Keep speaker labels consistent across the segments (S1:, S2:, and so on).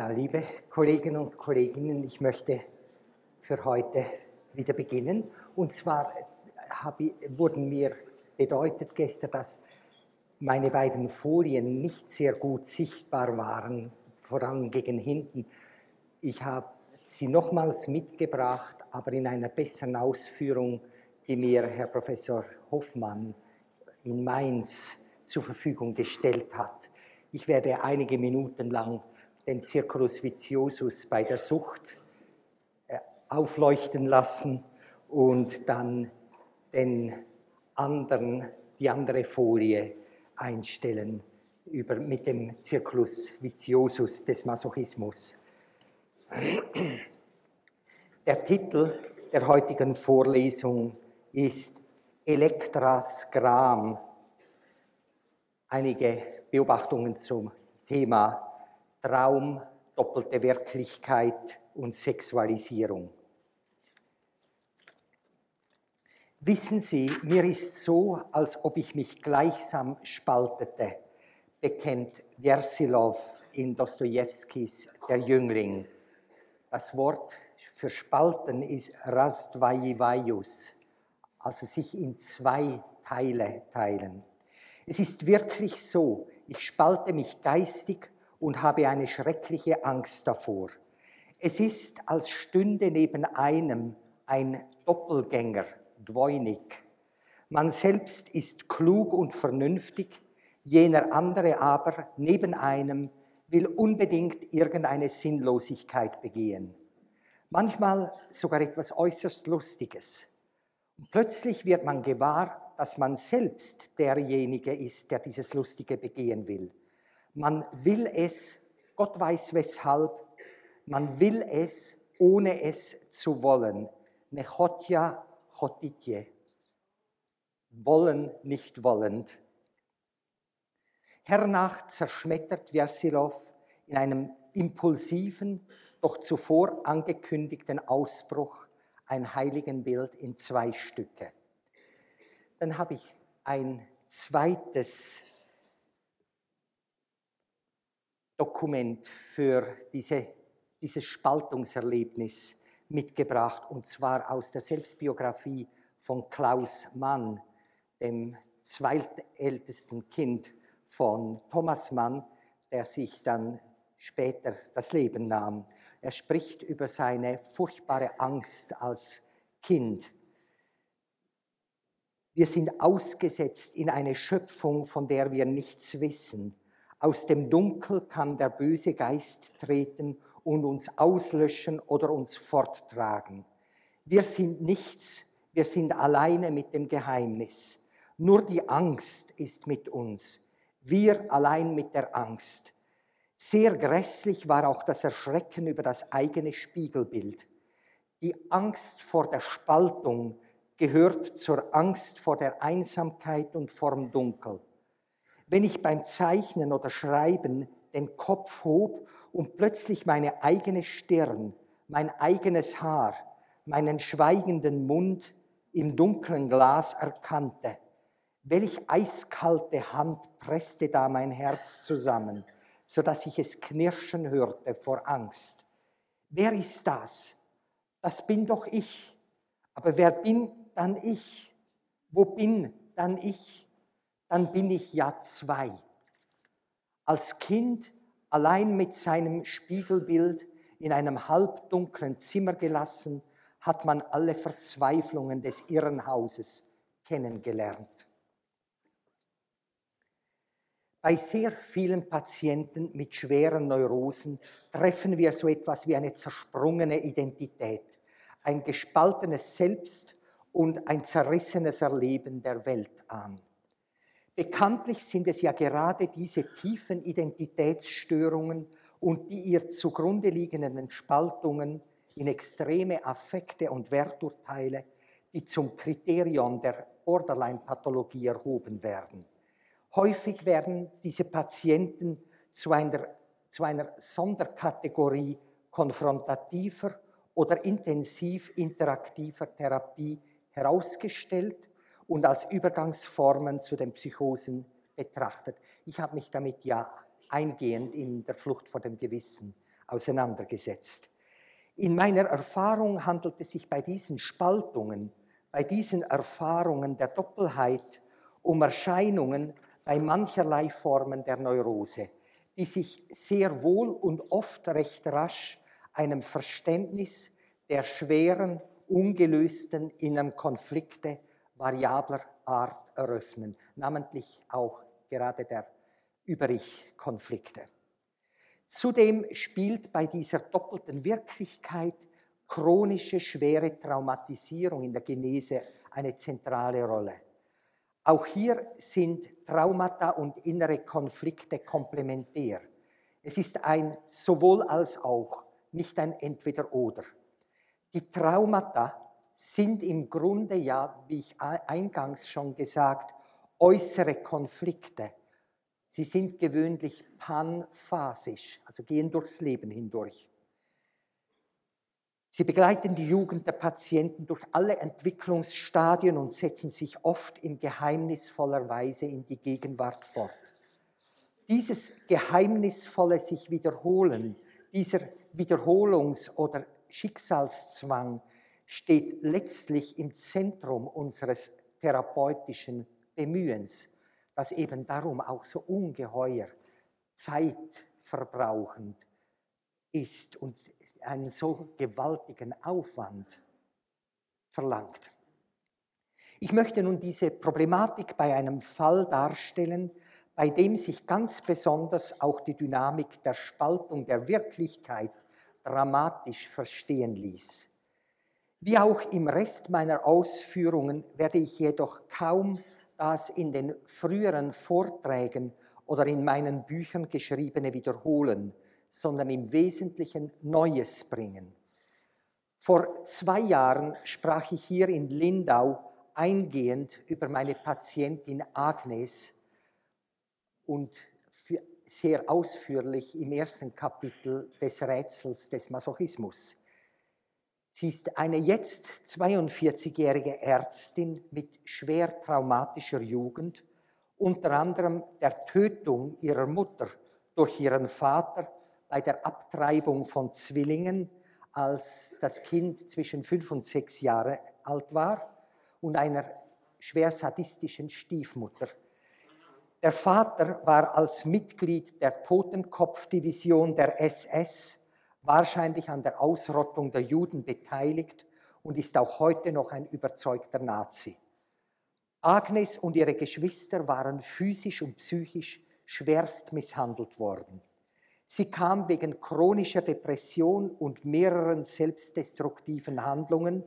S1: Ja, liebe Kolleginnen und Kollegen, ich möchte für heute wieder beginnen. Und zwar ich, wurden mir bedeutet gestern, dass meine beiden Folien nicht sehr gut sichtbar waren, vor allem gegen hinten. Ich habe sie nochmals mitgebracht, aber in einer besseren Ausführung, die mir Herr Professor Hoffmann in Mainz zur Verfügung gestellt hat. Ich werde einige Minuten lang den Circulus viciosus bei der Sucht äh, aufleuchten lassen und dann den anderen, die andere Folie einstellen über, mit dem Circulus viciosus des Masochismus. Der Titel der heutigen Vorlesung ist Elektras Gram. Einige Beobachtungen zum Thema Traum, doppelte Wirklichkeit und Sexualisierung. Wissen Sie, mir ist so, als ob ich mich gleichsam spaltete, bekennt Versilov in Dostojewskis Der Jüngling. Das Wort für spalten ist Rastvayivayus, also sich in zwei Teile teilen. Es ist wirklich so, ich spalte mich geistig und habe eine schreckliche Angst davor. Es ist, als stünde neben einem ein Doppelgänger, Dvoinik. Man selbst ist klug und vernünftig, jener andere aber neben einem will unbedingt irgendeine Sinnlosigkeit begehen. Manchmal sogar etwas äußerst Lustiges. Und plötzlich wird man gewahr, dass man selbst derjenige ist, der dieses Lustige begehen will. Man will es, Gott weiß weshalb, man will es, ohne es zu wollen. Nechotja chotitje. Wollen, nicht wollend. Hernach zerschmettert Versilov in einem impulsiven, doch zuvor angekündigten Ausbruch ein Heiligenbild in zwei Stücke. Dann habe ich ein zweites Dokument für diese, dieses Spaltungserlebnis mitgebracht, und zwar aus der Selbstbiografie von Klaus Mann, dem zweitältesten Kind von Thomas Mann, der sich dann später das Leben nahm. Er spricht über seine furchtbare Angst als Kind wir sind ausgesetzt in eine Schöpfung, von der wir nichts wissen. Aus dem Dunkel kann der böse Geist treten und uns auslöschen oder uns forttragen. Wir sind nichts, wir sind alleine mit dem Geheimnis. Nur die Angst ist mit uns. Wir allein mit der Angst. Sehr grässlich war auch das Erschrecken über das eigene Spiegelbild. Die Angst vor der Spaltung, gehört zur Angst vor der Einsamkeit und vorm Dunkel. Wenn ich beim Zeichnen oder Schreiben den Kopf hob und plötzlich meine eigene Stirn, mein eigenes Haar, meinen schweigenden Mund im dunklen Glas erkannte, welch eiskalte Hand presste da mein Herz zusammen, so dass ich es knirschen hörte vor Angst. Wer ist das? Das bin doch ich. Aber wer bin dann ich. Wo bin dann ich? Dann bin ich ja zwei. Als Kind allein mit seinem Spiegelbild in einem halbdunklen Zimmer gelassen, hat man alle Verzweiflungen des Irrenhauses kennengelernt. Bei sehr vielen Patienten mit schweren Neurosen treffen wir so etwas wie eine zersprungene Identität, ein gespaltenes Selbst und ein zerrissenes Erleben der Welt an. Bekanntlich sind es ja gerade diese tiefen Identitätsstörungen und die ihr zugrunde liegenden Spaltungen in extreme Affekte und Werturteile, die zum Kriterion der Borderline-Pathologie erhoben werden. Häufig werden diese Patienten zu einer, zu einer Sonderkategorie konfrontativer oder intensiv interaktiver Therapie herausgestellt und als Übergangsformen zu den Psychosen betrachtet. Ich habe mich damit ja eingehend in der Flucht vor dem Gewissen auseinandergesetzt. In meiner Erfahrung handelt es sich bei diesen Spaltungen, bei diesen Erfahrungen der Doppelheit um Erscheinungen bei mancherlei Formen der Neurose, die sich sehr wohl und oft recht rasch einem Verständnis der schweren, ungelösten inneren Konflikte variabler Art eröffnen, namentlich auch gerade der Über-Ich-Konflikte. Zudem spielt bei dieser doppelten Wirklichkeit chronische schwere Traumatisierung in der Genese eine zentrale Rolle. Auch hier sind Traumata und innere Konflikte komplementär. Es ist ein sowohl als auch, nicht ein Entweder-Oder. Die Traumata sind im Grunde ja, wie ich eingangs schon gesagt, äußere Konflikte Sie sind gewöhnlich panphasisch, also gehen durchs Leben hindurch. Sie begleiten die Jugend der Patienten durch alle Entwicklungsstadien und setzen sich oft in geheimnisvoller Weise in die Gegenwart fort. Dieses geheimnisvolle sich wiederholen, dieser Wiederholungs- oder Schicksalszwang steht letztlich im Zentrum unseres therapeutischen Bemühens was eben darum auch so ungeheuer zeitverbrauchend ist und einen so gewaltigen Aufwand verlangt. Ich möchte nun diese Problematik bei einem Fall darstellen, bei dem sich ganz besonders auch die Dynamik der Spaltung der Wirklichkeit dramatisch verstehen ließ. Wie auch im Rest meiner Ausführungen werde ich jedoch kaum das in den früheren Vorträgen oder in meinen Büchern geschriebene wiederholen, sondern im Wesentlichen Neues bringen. Vor zwei Jahren sprach ich hier in Lindau eingehend über meine Patientin Agnes und sehr ausführlich im ersten Kapitel des Rätsels des Masochismus. Sie ist eine jetzt 42-jährige Ärztin mit schwer traumatischer Jugend, unter anderem der Tötung ihrer Mutter durch ihren Vater bei der Abtreibung von Zwillingen, als das Kind zwischen fünf und sechs Jahre alt war, und einer schwer sadistischen Stiefmutter. Der Vater war als Mitglied der Totenkopfdivision der SS wahrscheinlich an der Ausrottung der Juden beteiligt und ist auch heute noch ein überzeugter Nazi. Agnes und ihre Geschwister waren physisch und psychisch schwerst misshandelt worden. Sie kam wegen chronischer Depression und mehreren selbstdestruktiven Handlungen,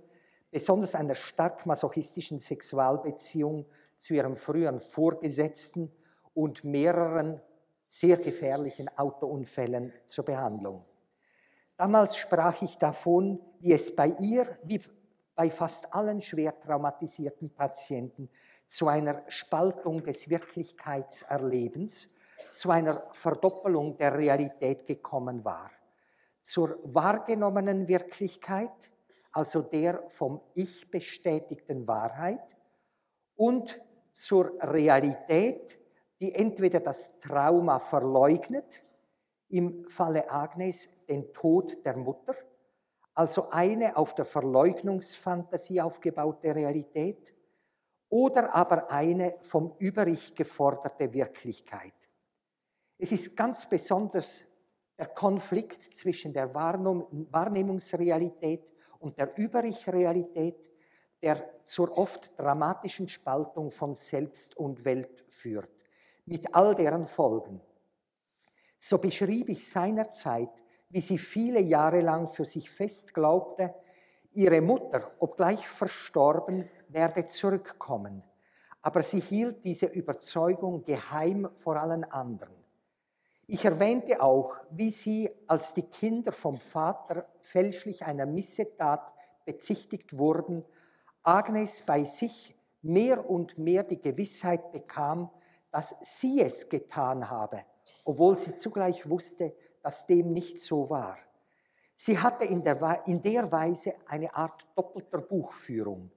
S1: besonders einer stark masochistischen Sexualbeziehung zu ihrem früheren Vorgesetzten und mehreren sehr gefährlichen Autounfällen zur Behandlung. Damals sprach ich davon, wie es bei ihr, wie bei fast allen schwer traumatisierten Patienten, zu einer Spaltung des Wirklichkeitserlebens, zu einer Verdoppelung der Realität gekommen war. Zur wahrgenommenen Wirklichkeit, also der vom Ich bestätigten Wahrheit, und zur Realität, die entweder das Trauma verleugnet im Falle Agnes den Tod der Mutter, also eine auf der Verleugnungsfantasie aufgebaute Realität, oder aber eine vom Überich geforderte Wirklichkeit. Es ist ganz besonders der Konflikt zwischen der Wahrnehmungsrealität und der Überich-Realität, der zur oft dramatischen Spaltung von Selbst und Welt führt, mit all deren Folgen. So beschrieb ich seinerzeit, wie sie viele Jahre lang für sich fest glaubte, ihre Mutter, obgleich verstorben, werde zurückkommen. Aber sie hielt diese Überzeugung geheim vor allen anderen. Ich erwähnte auch, wie sie, als die Kinder vom Vater fälschlich einer Missetat bezichtigt wurden, Agnes bei sich mehr und mehr die Gewissheit bekam, dass sie es getan habe obwohl sie zugleich wusste, dass dem nicht so war. Sie hatte in der, in der Weise eine Art doppelter Buchführung,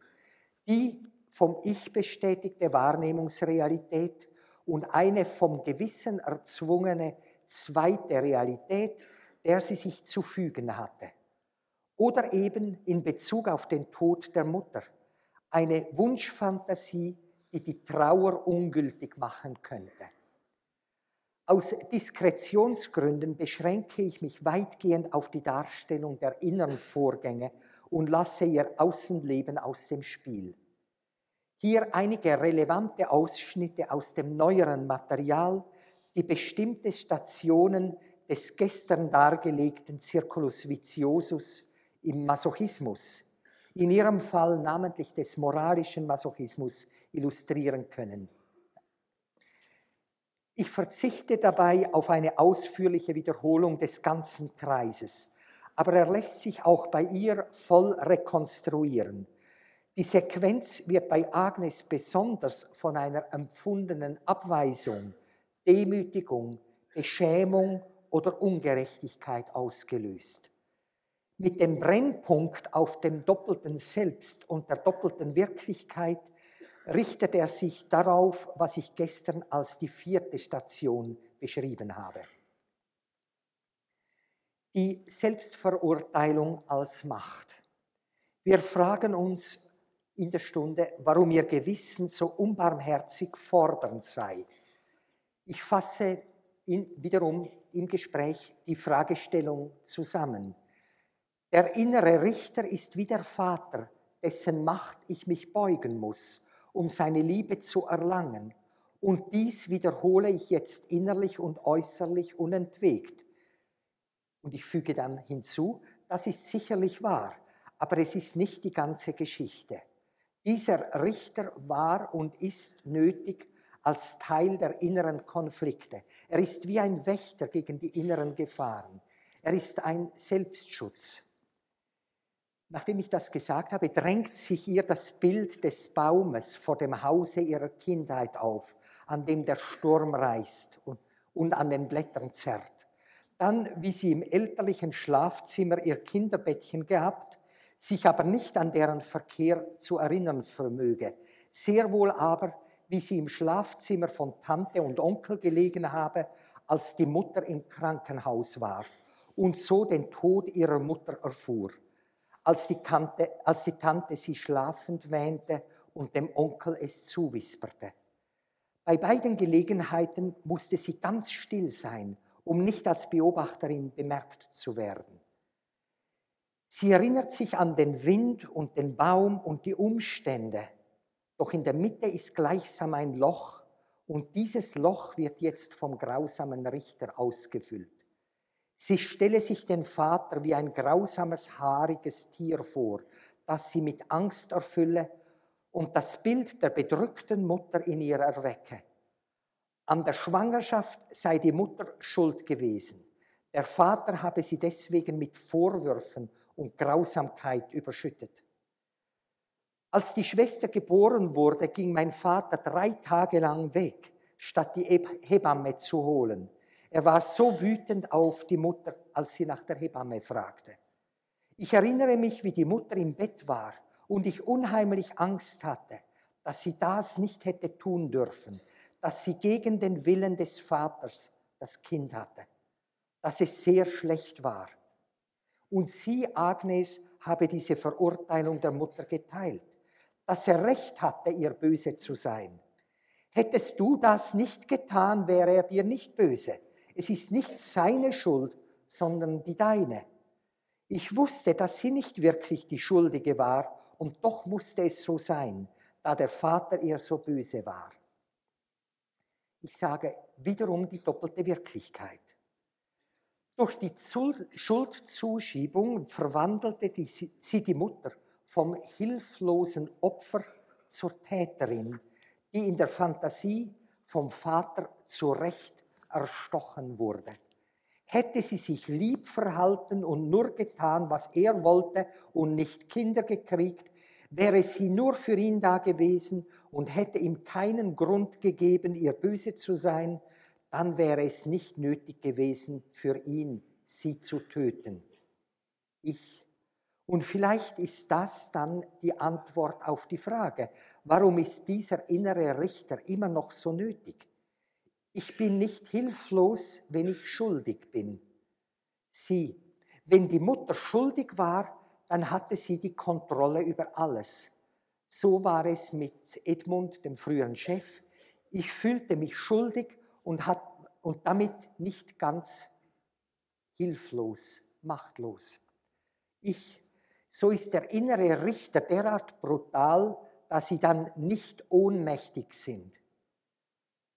S1: die vom Ich bestätigte Wahrnehmungsrealität und eine vom Gewissen erzwungene zweite Realität, der sie sich zu fügen hatte. Oder eben in Bezug auf den Tod der Mutter, eine Wunschfantasie, die die Trauer ungültig machen könnte. Aus Diskretionsgründen beschränke ich mich weitgehend auf die Darstellung der inneren Vorgänge und lasse ihr Außenleben aus dem Spiel. Hier einige relevante Ausschnitte aus dem neueren Material, die bestimmte Stationen des gestern dargelegten Circulus Viciosus im Masochismus, in ihrem Fall namentlich des moralischen Masochismus, illustrieren können. Ich verzichte dabei auf eine ausführliche Wiederholung des ganzen Kreises, aber er lässt sich auch bei ihr voll rekonstruieren. Die Sequenz wird bei Agnes besonders von einer empfundenen Abweisung, Demütigung, Beschämung oder Ungerechtigkeit ausgelöst. Mit dem Brennpunkt auf dem doppelten Selbst und der doppelten Wirklichkeit richtet er sich darauf, was ich gestern als die vierte Station beschrieben habe. Die Selbstverurteilung als Macht. Wir fragen uns in der Stunde, warum ihr Gewissen so unbarmherzig fordernd sei. Ich fasse in, wiederum im Gespräch die Fragestellung zusammen. Der innere Richter ist wie der Vater, dessen Macht ich mich beugen muss um seine Liebe zu erlangen. Und dies wiederhole ich jetzt innerlich und äußerlich unentwegt. Und ich füge dann hinzu, das ist sicherlich wahr, aber es ist nicht die ganze Geschichte. Dieser Richter war und ist nötig als Teil der inneren Konflikte. Er ist wie ein Wächter gegen die inneren Gefahren. Er ist ein Selbstschutz. Nachdem ich das gesagt habe, drängt sich ihr das Bild des Baumes vor dem Hause ihrer Kindheit auf, an dem der Sturm reißt und, und an den Blättern zerrt. Dann, wie sie im elterlichen Schlafzimmer ihr Kinderbettchen gehabt, sich aber nicht an deren Verkehr zu erinnern vermöge. Sehr wohl aber, wie sie im Schlafzimmer von Tante und Onkel gelegen habe, als die Mutter im Krankenhaus war und so den Tod ihrer Mutter erfuhr als die, Tante, als die Tante sie schlafend wähnte und dem Onkel es zuwisperte. Bei beiden Gelegenheiten musste sie ganz still sein, um nicht als Beobachterin bemerkt zu werden. Sie erinnert sich an den Wind und den Baum und die Umstände, doch in der Mitte ist gleichsam ein Loch und dieses Loch wird jetzt vom grausamen Richter ausgefüllt. Sie stelle sich den Vater wie ein grausames, haariges Tier vor, das sie mit Angst erfülle und das Bild der bedrückten Mutter in ihr erwecke. An der Schwangerschaft sei die Mutter schuld gewesen. Der Vater habe sie deswegen mit Vorwürfen und Grausamkeit überschüttet. Als die Schwester geboren wurde, ging mein Vater drei Tage lang weg, statt die Hebamme zu holen. Er war so wütend auf die Mutter, als sie nach der Hebamme fragte. Ich erinnere mich, wie die Mutter im Bett war und ich unheimlich Angst hatte, dass sie das nicht hätte tun dürfen, dass sie gegen den Willen des Vaters das Kind hatte, dass es sehr schlecht war. Und sie, Agnes, habe diese Verurteilung der Mutter geteilt, dass er recht hatte, ihr böse zu sein. Hättest du das nicht getan, wäre er dir nicht böse. Es ist nicht seine Schuld, sondern die deine. Ich wusste, dass sie nicht wirklich die Schuldige war, und doch musste es so sein, da der Vater ihr so böse war. Ich sage wiederum die doppelte Wirklichkeit. Durch die Schuldzuschiebung verwandelte sie die Mutter vom hilflosen Opfer zur Täterin, die in der Fantasie vom Vater zu Recht erstochen wurde. Hätte sie sich lieb verhalten und nur getan, was er wollte und nicht Kinder gekriegt, wäre sie nur für ihn da gewesen und hätte ihm keinen Grund gegeben, ihr böse zu sein, dann wäre es nicht nötig gewesen, für ihn sie zu töten. Ich. Und vielleicht ist das dann die Antwort auf die Frage, warum ist dieser innere Richter immer noch so nötig? Ich bin nicht hilflos, wenn ich schuldig bin. Sie, wenn die Mutter schuldig war, dann hatte sie die Kontrolle über alles. So war es mit Edmund, dem früheren Chef. Ich fühlte mich schuldig und, hat, und damit nicht ganz hilflos, machtlos. Ich, so ist der innere Richter derart brutal, dass sie dann nicht ohnmächtig sind.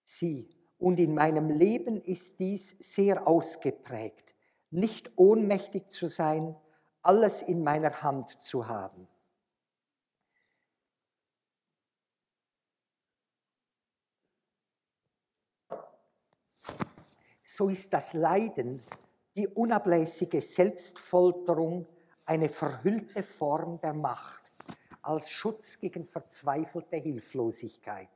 S1: Sie, und in meinem Leben ist dies sehr ausgeprägt, nicht ohnmächtig zu sein, alles in meiner Hand zu haben. So ist das Leiden, die unablässige Selbstfolterung, eine verhüllte Form der Macht als Schutz gegen verzweifelte Hilflosigkeit.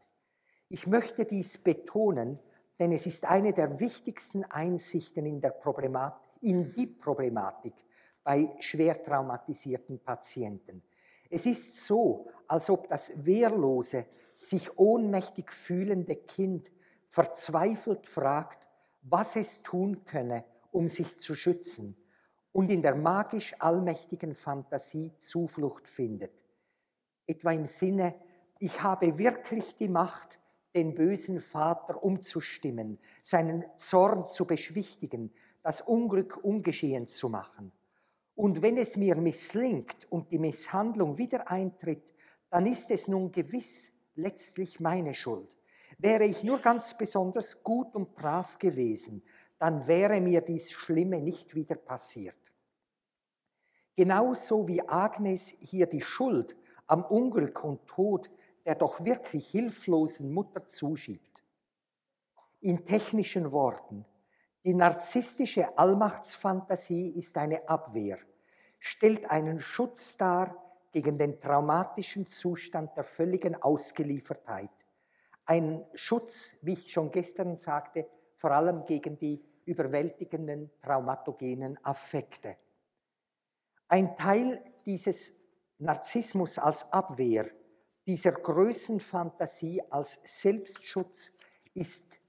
S1: Ich möchte dies betonen, denn es ist eine der wichtigsten Einsichten in, Problemat in die Problematik bei schwer traumatisierten Patienten. Es ist so, als ob das wehrlose, sich ohnmächtig fühlende Kind verzweifelt fragt, was es tun könne, um sich zu schützen und in der magisch allmächtigen Fantasie Zuflucht findet. Etwa im Sinne, ich habe wirklich die Macht, den bösen Vater umzustimmen, seinen Zorn zu beschwichtigen, das Unglück ungeschehen zu machen. Und wenn es mir misslingt und die Misshandlung wieder eintritt, dann ist es nun gewiss letztlich meine Schuld. Wäre ich nur ganz besonders gut und brav gewesen, dann wäre mir dies Schlimme nicht wieder passiert. Genauso wie Agnes hier die Schuld am Unglück und Tod der doch wirklich hilflosen Mutter zuschiebt. In technischen Worten, die narzisstische Allmachtsfantasie ist eine Abwehr, stellt einen Schutz dar gegen den traumatischen Zustand der völligen Ausgeliefertheit. Ein Schutz, wie ich schon gestern sagte, vor allem gegen die überwältigenden traumatogenen Affekte. Ein Teil dieses Narzissmus als Abwehr dieser Größenfantasie als Selbstschutz ist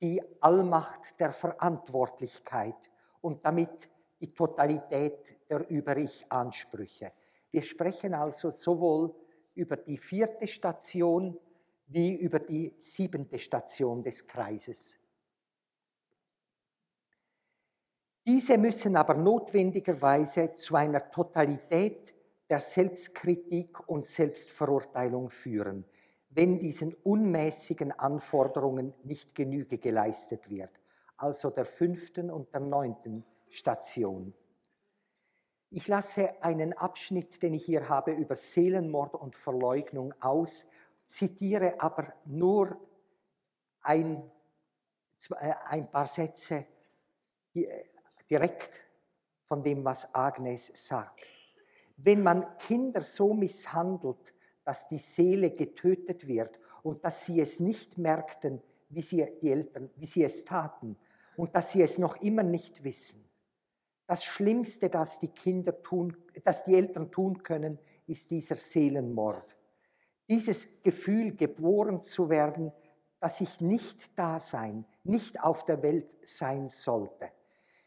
S1: die Allmacht der Verantwortlichkeit und damit die Totalität der Über-Ich-Ansprüche. Wir sprechen also sowohl über die vierte Station wie über die siebente Station des Kreises. Diese müssen aber notwendigerweise zu einer Totalität der Selbstkritik und Selbstverurteilung führen, wenn diesen unmäßigen Anforderungen nicht Genüge geleistet wird, also der fünften und der neunten Station. Ich lasse einen Abschnitt, den ich hier habe, über Seelenmord und Verleugnung aus, zitiere aber nur ein, äh, ein paar Sätze äh, direkt von dem, was Agnes sagt wenn man Kinder so misshandelt, dass die Seele getötet wird und dass sie es nicht merkten, wie sie, die Eltern, wie sie es taten und dass sie es noch immer nicht wissen. Das Schlimmste, das die Kinder tun, das die Eltern tun können, ist dieser Seelenmord. Dieses Gefühl, geboren zu werden, dass ich nicht da sein, nicht auf der Welt sein sollte.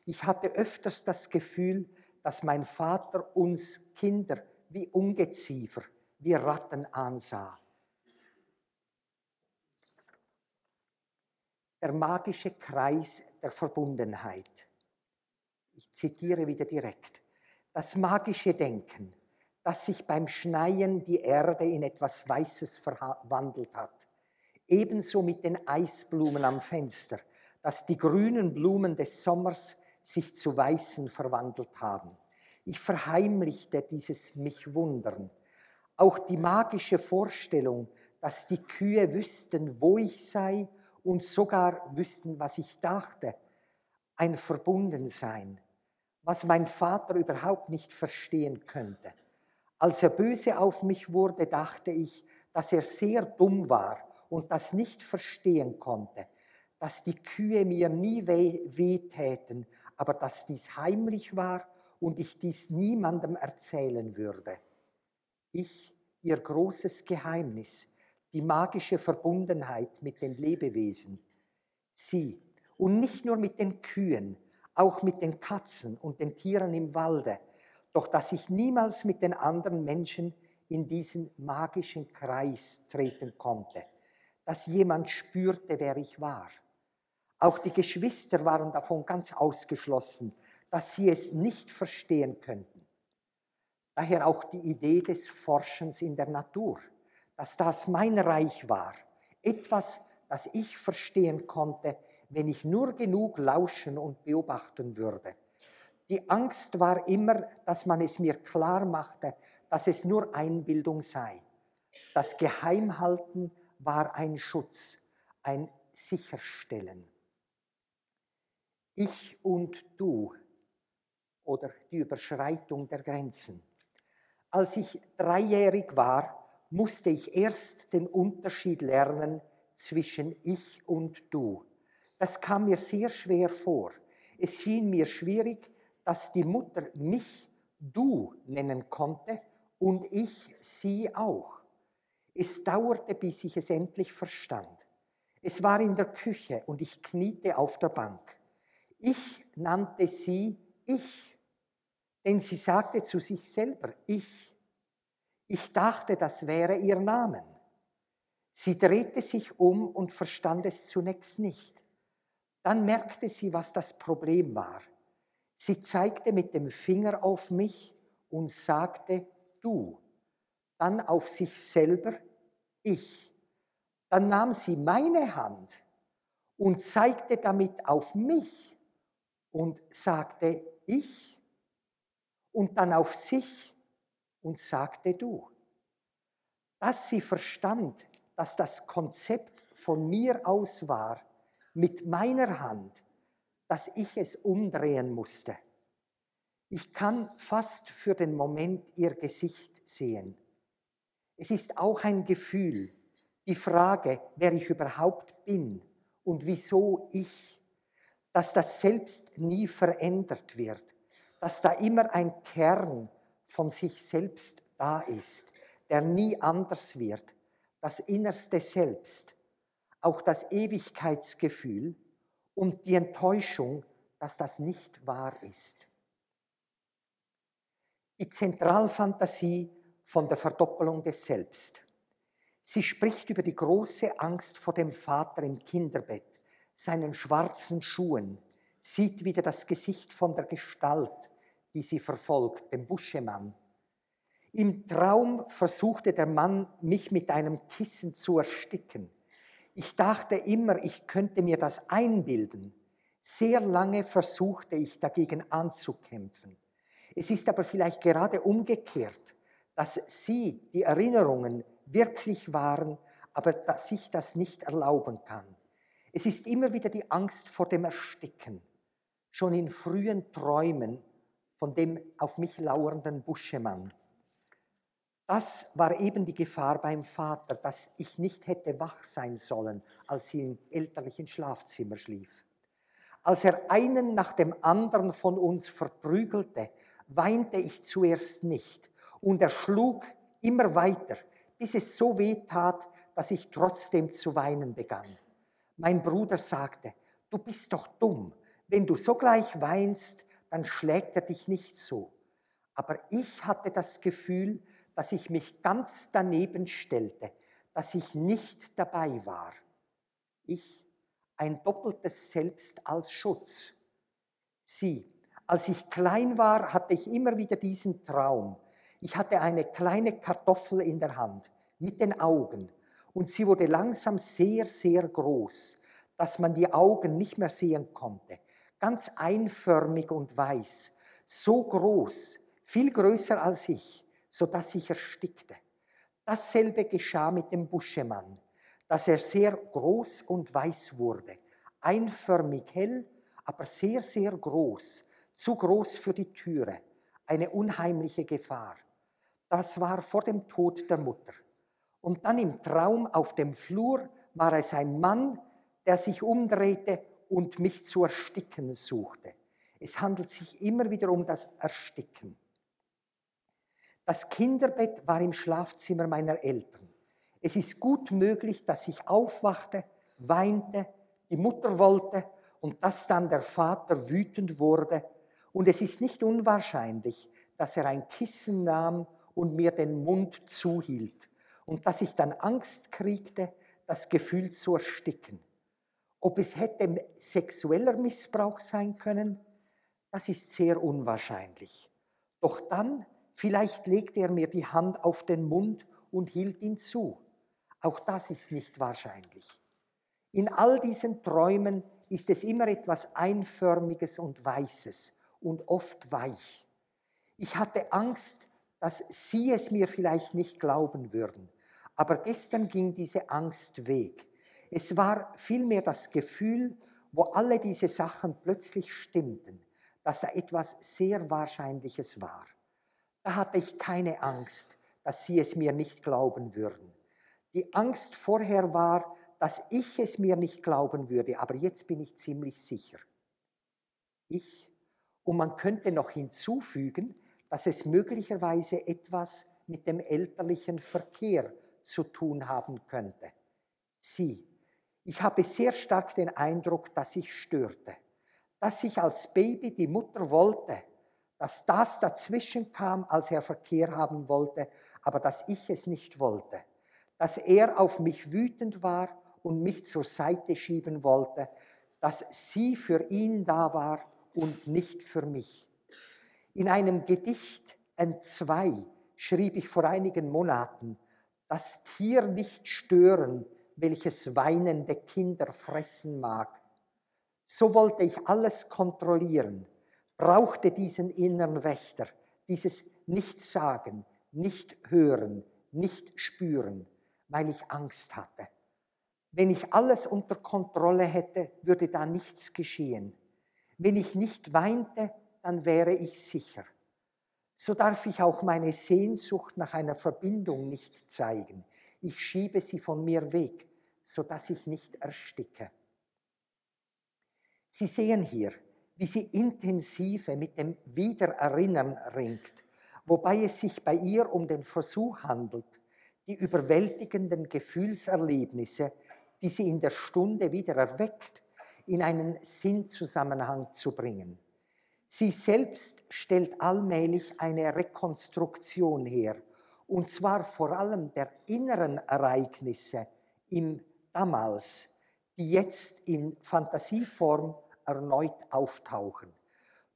S1: Ich hatte öfters das Gefühl, dass mein Vater uns Kinder wie Ungeziefer, wie Ratten ansah. Der magische Kreis der Verbundenheit. Ich zitiere wieder direkt. Das magische Denken, dass sich beim Schneien die Erde in etwas Weißes verwandelt hat. Ebenso mit den Eisblumen am Fenster, dass die grünen Blumen des Sommers sich zu Weißen verwandelt haben. Ich verheimlichte dieses mich wundern. Auch die magische Vorstellung, dass die Kühe wüssten, wo ich sei und sogar wüssten, was ich dachte. Ein Verbundensein, was mein Vater überhaupt nicht verstehen könnte. Als er böse auf mich wurde, dachte ich, dass er sehr dumm war und das nicht verstehen konnte, dass die Kühe mir nie weh, weh täten, aber dass dies heimlich war und ich dies niemandem erzählen würde. Ich, ihr großes Geheimnis, die magische Verbundenheit mit den Lebewesen, sie und nicht nur mit den Kühen, auch mit den Katzen und den Tieren im Walde, doch dass ich niemals mit den anderen Menschen in diesen magischen Kreis treten konnte, dass jemand spürte, wer ich war. Auch die Geschwister waren davon ganz ausgeschlossen, dass sie es nicht verstehen könnten. Daher auch die Idee des Forschens in der Natur, dass das mein Reich war, etwas, das ich verstehen konnte, wenn ich nur genug lauschen und beobachten würde. Die Angst war immer, dass man es mir klar machte, dass es nur Einbildung sei. Das Geheimhalten war ein Schutz, ein Sicherstellen. Ich und du oder die Überschreitung der Grenzen. Als ich dreijährig war, musste ich erst den Unterschied lernen zwischen ich und du. Das kam mir sehr schwer vor. Es schien mir schwierig, dass die Mutter mich du nennen konnte und ich sie auch. Es dauerte, bis ich es endlich verstand. Es war in der Küche und ich kniete auf der Bank. Ich nannte sie ich, denn sie sagte zu sich selber ich. Ich dachte, das wäre ihr Name. Sie drehte sich um und verstand es zunächst nicht. Dann merkte sie, was das Problem war. Sie zeigte mit dem Finger auf mich und sagte, du, dann auf sich selber, ich. Dann nahm sie meine Hand und zeigte damit auf mich und sagte, ich. Und dann auf sich und sagte, du. Dass sie verstand, dass das Konzept von mir aus war, mit meiner Hand, dass ich es umdrehen musste. Ich kann fast für den Moment ihr Gesicht sehen. Es ist auch ein Gefühl, die Frage, wer ich überhaupt bin und wieso ich, dass das selbst nie verändert wird, dass da immer ein Kern von sich selbst da ist, der nie anders wird, das innerste Selbst, auch das Ewigkeitsgefühl und die Enttäuschung, dass das nicht wahr ist. Die Zentralfantasie von der Verdoppelung des Selbst. Sie spricht über die große Angst vor dem Vater im Kinderbett, seinen schwarzen Schuhen, sieht wieder das Gesicht von der Gestalt, die sie verfolgt, dem Buschemann. Im Traum versuchte der Mann, mich mit einem Kissen zu ersticken. Ich dachte immer, ich könnte mir das einbilden. Sehr lange versuchte ich dagegen anzukämpfen. Es ist aber vielleicht gerade umgekehrt, dass sie, die Erinnerungen, wirklich waren, aber dass ich das nicht erlauben kann. Es ist immer wieder die Angst vor dem Ersticken, schon in frühen Träumen von dem auf mich lauernden Buschemann. Das war eben die Gefahr beim Vater, dass ich nicht hätte wach sein sollen, als sie im elterlichen Schlafzimmer schlief. Als er einen nach dem anderen von uns verprügelte, weinte ich zuerst nicht und er schlug immer weiter, bis es so weh tat, dass ich trotzdem zu weinen begann. Mein Bruder sagte, du bist doch dumm, wenn du sogleich weinst, dann schlägt er dich nicht so. Aber ich hatte das Gefühl, dass ich mich ganz daneben stellte, dass ich nicht dabei war. Ich, ein doppeltes Selbst als Schutz. Sie, als ich klein war, hatte ich immer wieder diesen Traum. Ich hatte eine kleine Kartoffel in der Hand mit den Augen und sie wurde langsam sehr, sehr groß, dass man die Augen nicht mehr sehen konnte. Ganz einförmig und weiß, so groß, viel größer als ich, so dass ich erstickte. Dasselbe geschah mit dem Buschemann, dass er sehr groß und weiß wurde, einförmig hell, aber sehr, sehr groß, zu groß für die Türe, eine unheimliche Gefahr. Das war vor dem Tod der Mutter. Und dann im Traum auf dem Flur war es ein Mann, der sich umdrehte und mich zu ersticken suchte. Es handelt sich immer wieder um das Ersticken. Das Kinderbett war im Schlafzimmer meiner Eltern. Es ist gut möglich, dass ich aufwachte, weinte, die Mutter wollte und dass dann der Vater wütend wurde. Und es ist nicht unwahrscheinlich, dass er ein Kissen nahm und mir den Mund zuhielt und dass ich dann Angst kriegte, das Gefühl zu ersticken. Ob es hätte sexueller Missbrauch sein können, das ist sehr unwahrscheinlich. Doch dann, vielleicht legte er mir die Hand auf den Mund und hielt ihn zu. Auch das ist nicht wahrscheinlich. In all diesen Träumen ist es immer etwas Einförmiges und Weißes und oft weich. Ich hatte Angst, dass Sie es mir vielleicht nicht glauben würden, aber gestern ging diese Angst weg. Es war vielmehr das Gefühl, wo alle diese Sachen plötzlich stimmten, dass da etwas sehr Wahrscheinliches war. Da hatte ich keine Angst, dass Sie es mir nicht glauben würden. Die Angst vorher war, dass ich es mir nicht glauben würde, aber jetzt bin ich ziemlich sicher. Ich, und man könnte noch hinzufügen, dass es möglicherweise etwas mit dem elterlichen Verkehr zu tun haben könnte. Sie, ich habe sehr stark den Eindruck, dass ich störte, dass ich als Baby die Mutter wollte, dass das dazwischen kam, als er Verkehr haben wollte, aber dass ich es nicht wollte, dass er auf mich wütend war und mich zur Seite schieben wollte, dass sie für ihn da war und nicht für mich. In einem Gedicht N2 schrieb ich vor einigen Monaten, das Tier nicht stören, welches weinende Kinder fressen mag. So wollte ich alles kontrollieren, brauchte diesen inneren Wächter, dieses Nicht-Sagen, Nicht-Hören, Nicht-Spüren, weil ich Angst hatte. Wenn ich alles unter Kontrolle hätte, würde da nichts geschehen. Wenn ich nicht weinte, dann wäre ich sicher. So darf ich auch meine Sehnsucht nach einer Verbindung nicht zeigen. Ich schiebe sie von mir weg, sodass ich nicht ersticke. Sie sehen hier, wie sie intensive mit dem Wiedererinnern ringt, wobei es sich bei ihr um den Versuch handelt, die überwältigenden Gefühlserlebnisse die sie in der Stunde wieder erweckt, in einen Sinnzusammenhang zu bringen. Sie selbst stellt allmählich eine Rekonstruktion her, und zwar vor allem der inneren Ereignisse im damals, die jetzt in Fantasieform erneut auftauchen.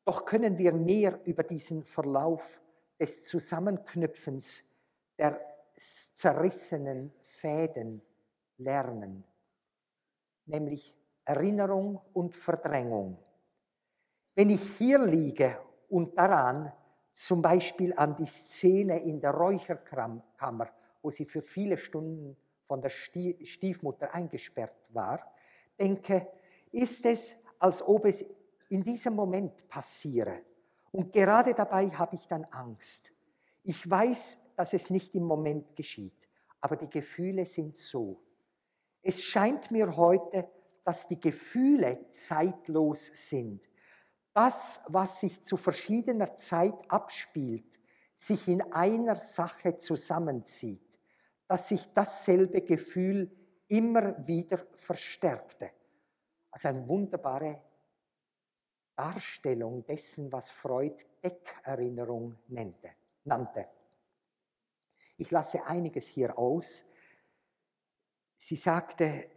S1: Doch können wir mehr über diesen Verlauf des Zusammenknüpfens der zerrissenen Fäden lernen nämlich Erinnerung und Verdrängung. Wenn ich hier liege und daran, zum Beispiel an die Szene in der Räucherkammer, wo sie für viele Stunden von der Stiefmutter eingesperrt war, denke, ist es, als ob es in diesem Moment passiere. Und gerade dabei habe ich dann Angst. Ich weiß, dass es nicht im Moment geschieht, aber die Gefühle sind so. Es scheint mir heute, dass die Gefühle zeitlos sind. Das, was sich zu verschiedener Zeit abspielt, sich in einer Sache zusammenzieht, dass sich dasselbe Gefühl immer wieder verstärkte. Also eine wunderbare Darstellung dessen, was Freud Deckerinnerung nannte. Ich lasse einiges hier aus, Sie sagte,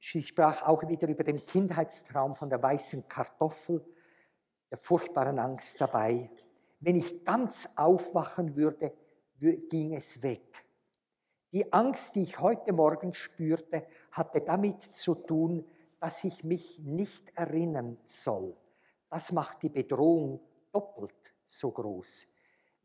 S1: sie sprach auch wieder über den Kindheitstraum von der weißen Kartoffel, der furchtbaren Angst dabei. Wenn ich ganz aufwachen würde, ging es weg. Die Angst, die ich heute Morgen spürte, hatte damit zu tun, dass ich mich nicht erinnern soll. Das macht die Bedrohung doppelt so groß.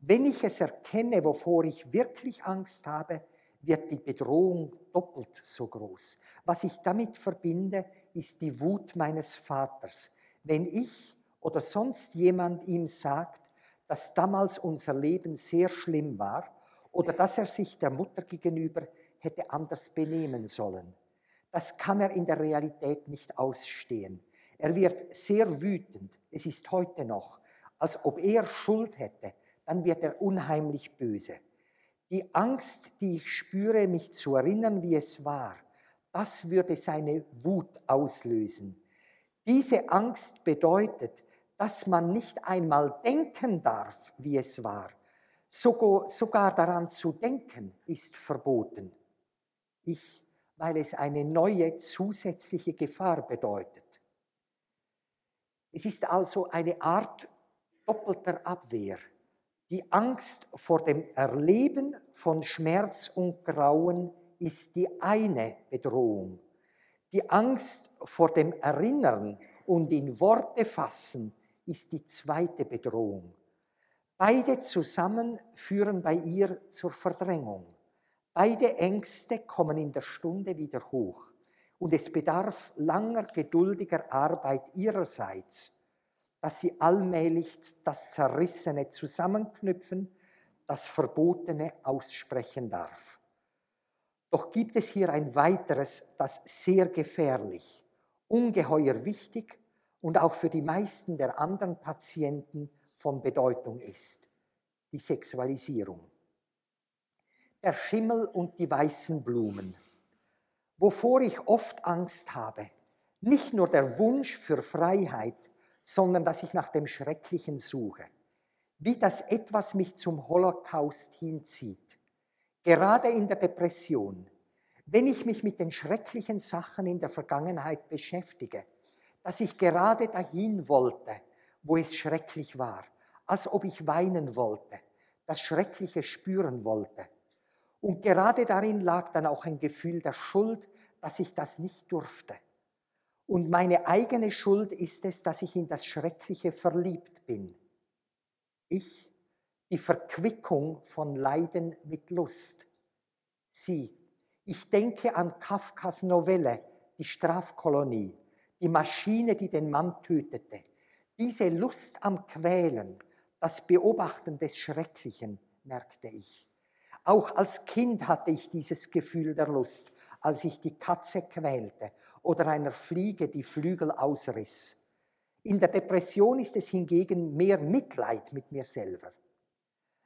S1: Wenn ich es erkenne, wovor ich wirklich Angst habe, wird die Bedrohung doppelt so groß. Was ich damit verbinde, ist die Wut meines Vaters. Wenn ich oder sonst jemand ihm sagt, dass damals unser Leben sehr schlimm war oder dass er sich der Mutter gegenüber hätte anders benehmen sollen. Das kann er in der Realität nicht ausstehen. Er wird sehr wütend, es ist heute noch, als ob er Schuld hätte, dann wird er unheimlich böse. Die Angst, die ich spüre, mich zu erinnern, wie es war, das würde seine Wut auslösen. Diese Angst bedeutet, dass man nicht einmal denken darf, wie es war. Sogar, daran zu denken ist verboten. Ich, weil es eine neue zusätzliche Gefahr bedeutet. Es ist also eine Art doppelter Abwehr. Die Angst vor dem Erleben von Schmerz und Grauen ist die eine Bedrohung. Die Angst vor dem Erinnern und in Worte fassen ist die zweite Bedrohung. Beide zusammen führen bei ihr zur Verdrängung. Beide Ängste kommen in der Stunde wieder hoch und es bedarf langer geduldiger Arbeit ihrerseits, dass sie allmählich das Zerrissene zusammenknüpfen, das Verbotene aussprechen darf. Doch gibt es hier ein weiteres, das sehr gefährlich, ungeheuer wichtig und auch für die meisten der anderen Patienten von Bedeutung ist, die Sexualisierung. Der Schimmel und die weißen Blumen. Wovor ich oft Angst habe, nicht nur der Wunsch für Freiheit, sondern dass ich nach dem Schrecklichen suche. Wie das etwas mich zum Holocaust hinzieht. Gerade in der Depression, wenn ich mich mit den schrecklichen Sachen in der Vergangenheit beschäftige, dass ich gerade dahin wollte, wo es schrecklich war, als ob ich weinen wollte, das Schreckliche spüren wollte. Und gerade darin lag dann auch ein Gefühl der Schuld, dass ich das nicht durfte. Und meine eigene Schuld ist es, dass ich in das Schreckliche verliebt bin. Ich, die Verquickung von Leiden mit Lust. Sie, ich denke an Kafkas Novelle, die Strafkolonie, die Maschine, die den Mann tötete. Diese Lust am Quälen, das Beobachten des Schrecklichen, merkte ich. Auch als Kind hatte ich dieses Gefühl der Lust, als ich die Katze quälte oder einer Fliege die Flügel ausriss. In der Depression ist es hingegen mehr Mitleid mit mir selber.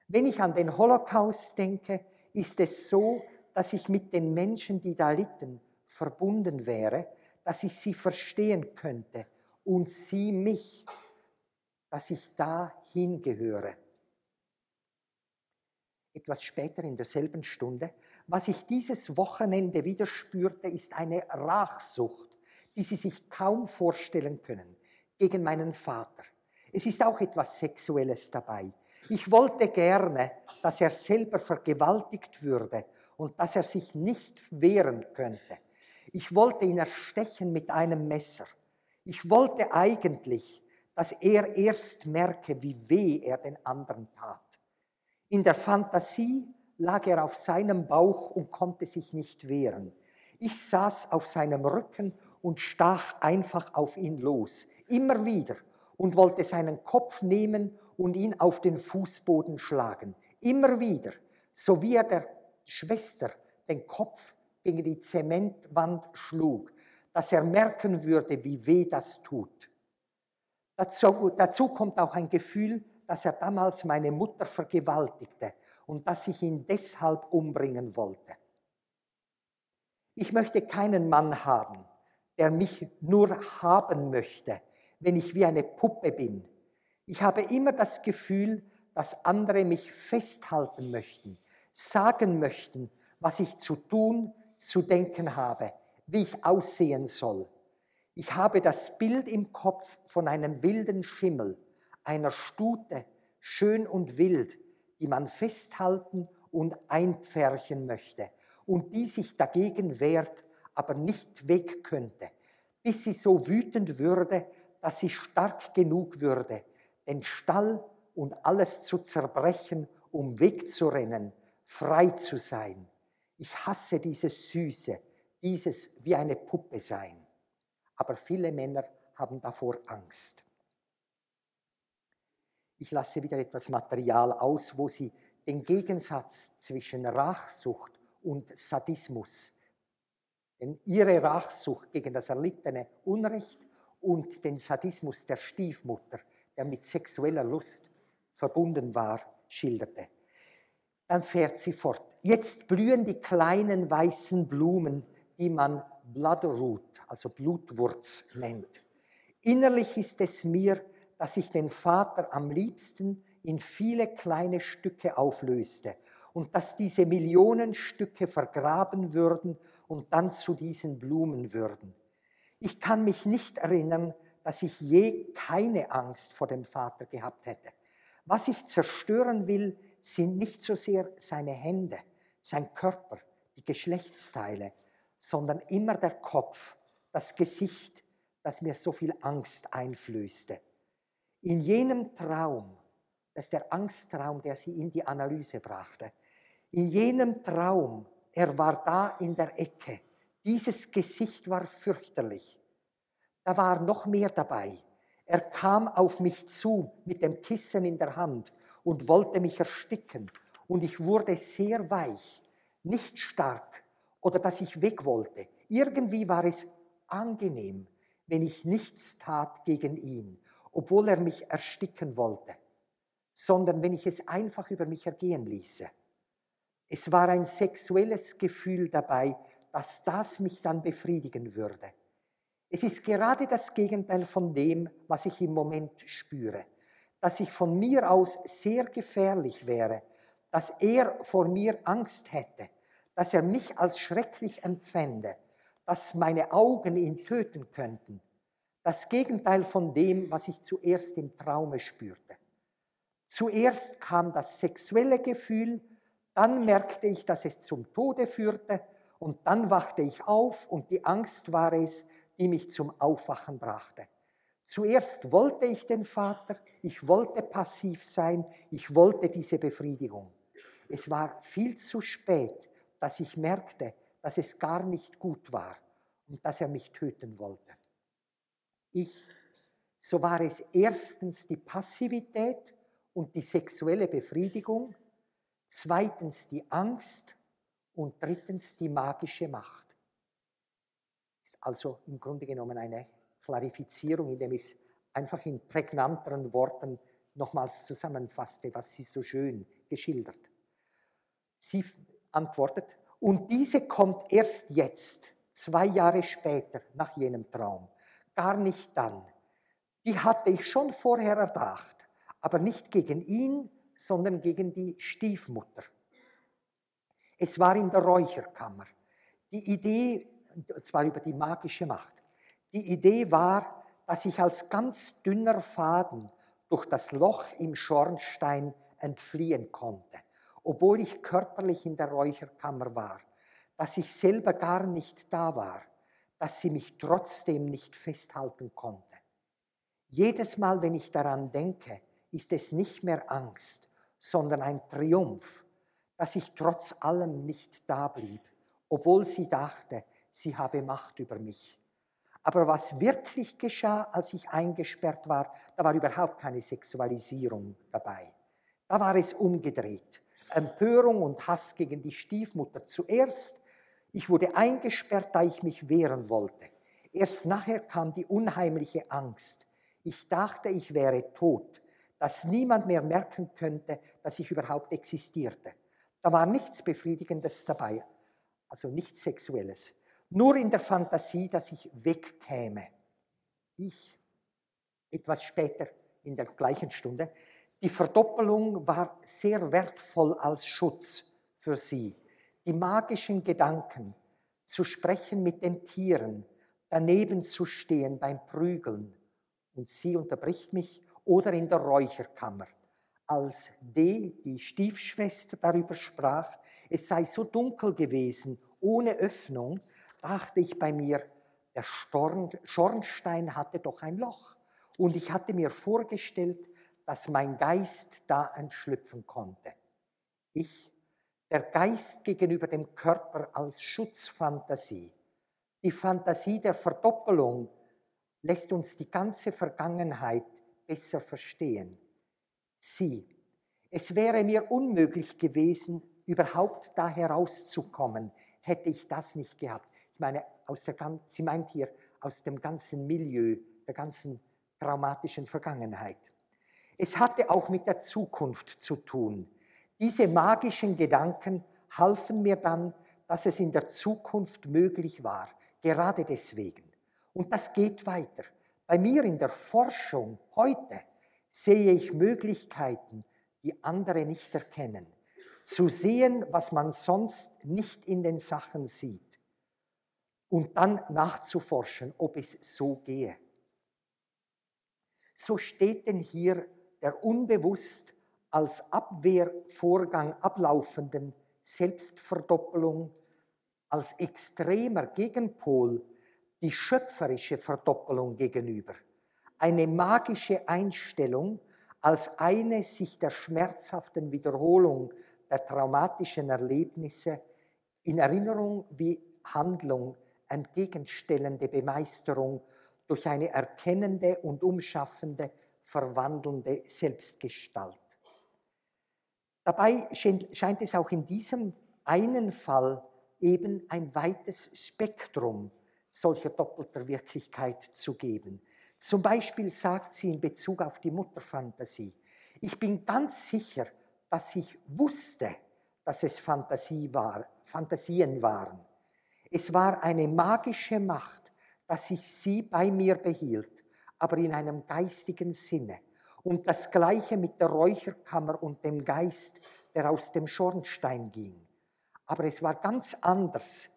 S1: Wenn ich an den Holocaust denke, ist es so, dass ich mit den Menschen, die da litten, verbunden wäre, dass ich sie verstehen könnte und sie mich, dass ich da hingehöre etwas später in derselben Stunde, was ich dieses Wochenende wieder spürte, ist eine Rachsucht, die Sie sich kaum vorstellen können, gegen meinen Vater. Es ist auch etwas Sexuelles dabei. Ich wollte gerne, dass er selber vergewaltigt würde und dass er sich nicht wehren könnte. Ich wollte ihn erstechen mit einem Messer. Ich wollte eigentlich, dass er erst merke, wie weh er den anderen tat. In der Fantasie lag er auf seinem Bauch und konnte sich nicht wehren. Ich saß auf seinem Rücken und stach einfach auf ihn los, immer wieder, und wollte seinen Kopf nehmen und ihn auf den Fußboden schlagen, immer wieder, so wie er der Schwester den Kopf gegen die Zementwand schlug, dass er merken würde, wie weh das tut. Dazu, dazu kommt auch ein Gefühl dass er damals meine Mutter vergewaltigte und dass ich ihn deshalb umbringen wollte. Ich möchte keinen Mann haben, der mich nur haben möchte, wenn ich wie eine Puppe bin. Ich habe immer das Gefühl, dass andere mich festhalten möchten, sagen möchten, was ich zu tun, zu denken habe, wie ich aussehen soll. Ich habe das Bild im Kopf von einem wilden Schimmel, einer Stute, schön und wild, die man festhalten und einpferchen möchte und die sich dagegen wehrt, aber nicht weg könnte, bis sie so wütend würde, dass sie stark genug würde, den Stall und alles zu zerbrechen, um wegzurennen, frei zu sein. Ich hasse dieses Süße, dieses wie eine Puppe sein. Aber viele Männer haben davor Angst. Ich lasse wieder etwas Material aus, wo Sie den Gegensatz zwischen Rachsucht und Sadismus, denn ihre Rachsucht gegen das erlittene Unrecht und den Sadismus der Stiefmutter, der mit sexueller Lust verbunden war, schilderte. Dann fährt sie fort. Jetzt blühen die kleinen weißen Blumen, die man Bloodroot, also Blutwurz nennt. Innerlich ist es mir, dass ich den Vater am liebsten in viele kleine Stücke auflöste und dass diese Millionen Stücke vergraben würden und dann zu diesen Blumen würden. Ich kann mich nicht erinnern, dass ich je keine Angst vor dem Vater gehabt hätte. Was ich zerstören will, sind nicht so sehr seine Hände, sein Körper, die Geschlechtsteile, sondern immer der Kopf, das Gesicht, das mir so viel Angst einflößte. In jenem Traum, das ist der Angsttraum, der sie in die Analyse brachte, in jenem Traum, er war da in der Ecke, dieses Gesicht war fürchterlich. Da war noch mehr dabei. Er kam auf mich zu mit dem Kissen in der Hand und wollte mich ersticken. Und ich wurde sehr weich, nicht stark oder dass ich weg wollte. Irgendwie war es angenehm, wenn ich nichts tat gegen ihn, obwohl er mich ersticken wollte, sondern wenn ich es einfach über mich ergehen ließe. Es war ein sexuelles Gefühl dabei, dass das mich dann befriedigen würde. Es ist gerade das Gegenteil von dem, was ich im Moment spüre, dass ich von mir aus sehr gefährlich wäre, dass er vor mir Angst hätte, dass er mich als schrecklich empfände, dass meine Augen ihn töten könnten. Das Gegenteil von dem, was ich zuerst im Traume spürte. Zuerst kam das sexuelle Gefühl, dann merkte ich, dass es zum Tode führte und dann wachte ich auf und die Angst war es, die mich zum Aufwachen brachte. Zuerst wollte ich den Vater, ich wollte passiv sein, ich wollte diese Befriedigung. Es war viel zu spät, dass ich merkte, dass es gar nicht gut war und dass er mich töten wollte. Ich, so war es erstens die Passivität und die sexuelle Befriedigung, zweitens die Angst und drittens die magische Macht. Ist also im Grunde genommen eine Klarifizierung, indem ich es einfach in prägnanteren Worten nochmals zusammenfasste, was sie so schön geschildert. Sie antwortet, und diese kommt erst jetzt, zwei Jahre später, nach jenem Traum, gar nicht dann. Die hatte ich schon vorher erdacht, aber nicht gegen ihn, sondern gegen die Stiefmutter. Es war in der Räucherkammer. Die Idee, zwar über die magische Macht, die Idee war, dass ich als ganz dünner Faden durch das Loch im Schornstein entfliehen konnte, obwohl ich körperlich in der Räucherkammer war, dass ich selber gar nicht da war, dass sie mich trotzdem nicht festhalten konnte. Jedes Mal, wenn ich daran denke, ist es nicht mehr Angst, sondern ein Triumph, dass ich trotz allem nicht da blieb, obwohl sie dachte, sie habe Macht über mich. Aber was wirklich geschah, als ich eingesperrt war, da war überhaupt keine Sexualisierung dabei. Da war es umgedreht. Empörung und Hass gegen die Stiefmutter zuerst. Ich wurde eingesperrt, da ich mich wehren wollte. Erst nachher kam die unheimliche Angst. Ich dachte, ich wäre tot dass niemand mehr merken könnte, dass ich überhaupt existierte. Da war nichts Befriedigendes dabei, also nichts Sexuelles. Nur in der Fantasie, dass ich wegkäme. Ich, etwas später in der gleichen Stunde, die Verdoppelung war sehr wertvoll als Schutz für sie. Die magischen Gedanken, zu sprechen mit den Tieren, daneben zu stehen beim Prügeln. Und sie unterbricht mich oder in der Räucherkammer. Als D, die Stiefschwester, darüber sprach, es sei so dunkel gewesen, ohne Öffnung, dachte ich bei mir, der Schornstein hatte doch ein Loch. Und ich hatte mir vorgestellt, dass mein Geist da entschlüpfen konnte. Ich, der Geist gegenüber dem Körper als Schutzfantasie. Die Fantasie der Verdoppelung lässt uns die ganze Vergangenheit besser verstehen. Sie, es wäre mir unmöglich gewesen, überhaupt da herauszukommen, hätte ich das nicht gehabt. Ich meine, aus der, sie meint hier aus dem ganzen Milieu, der ganzen traumatischen Vergangenheit. Es hatte auch mit der Zukunft zu tun. Diese magischen Gedanken halfen mir dann, dass es in der Zukunft möglich war, gerade deswegen. Und das geht weiter. Bei mir in der Forschung heute sehe ich Möglichkeiten, die andere nicht erkennen. Zu sehen, was man sonst nicht in den Sachen sieht. Und dann nachzuforschen, ob es so gehe. So steht denn hier der unbewusst als Abwehrvorgang ablaufenden Selbstverdoppelung als extremer Gegenpol die schöpferische Verdoppelung gegenüber. Eine magische Einstellung als eine sich der schmerzhaften Wiederholung der traumatischen Erlebnisse in Erinnerung wie Handlung entgegenstellende Bemeisterung durch eine erkennende und umschaffende, verwandelnde Selbstgestalt. Dabei scheint es auch in diesem einen Fall eben ein weites Spektrum solcher doppelter Wirklichkeit zu geben. Zum Beispiel sagt sie in Bezug auf die Mutterfantasie, ich bin ganz sicher, dass ich wusste, dass es Fantasie war, Fantasien waren. Es war eine magische Macht, dass ich sie bei mir behielt, aber in einem geistigen Sinne. Und das gleiche mit der Räucherkammer und dem Geist, der aus dem Schornstein ging. Aber es war ganz anders,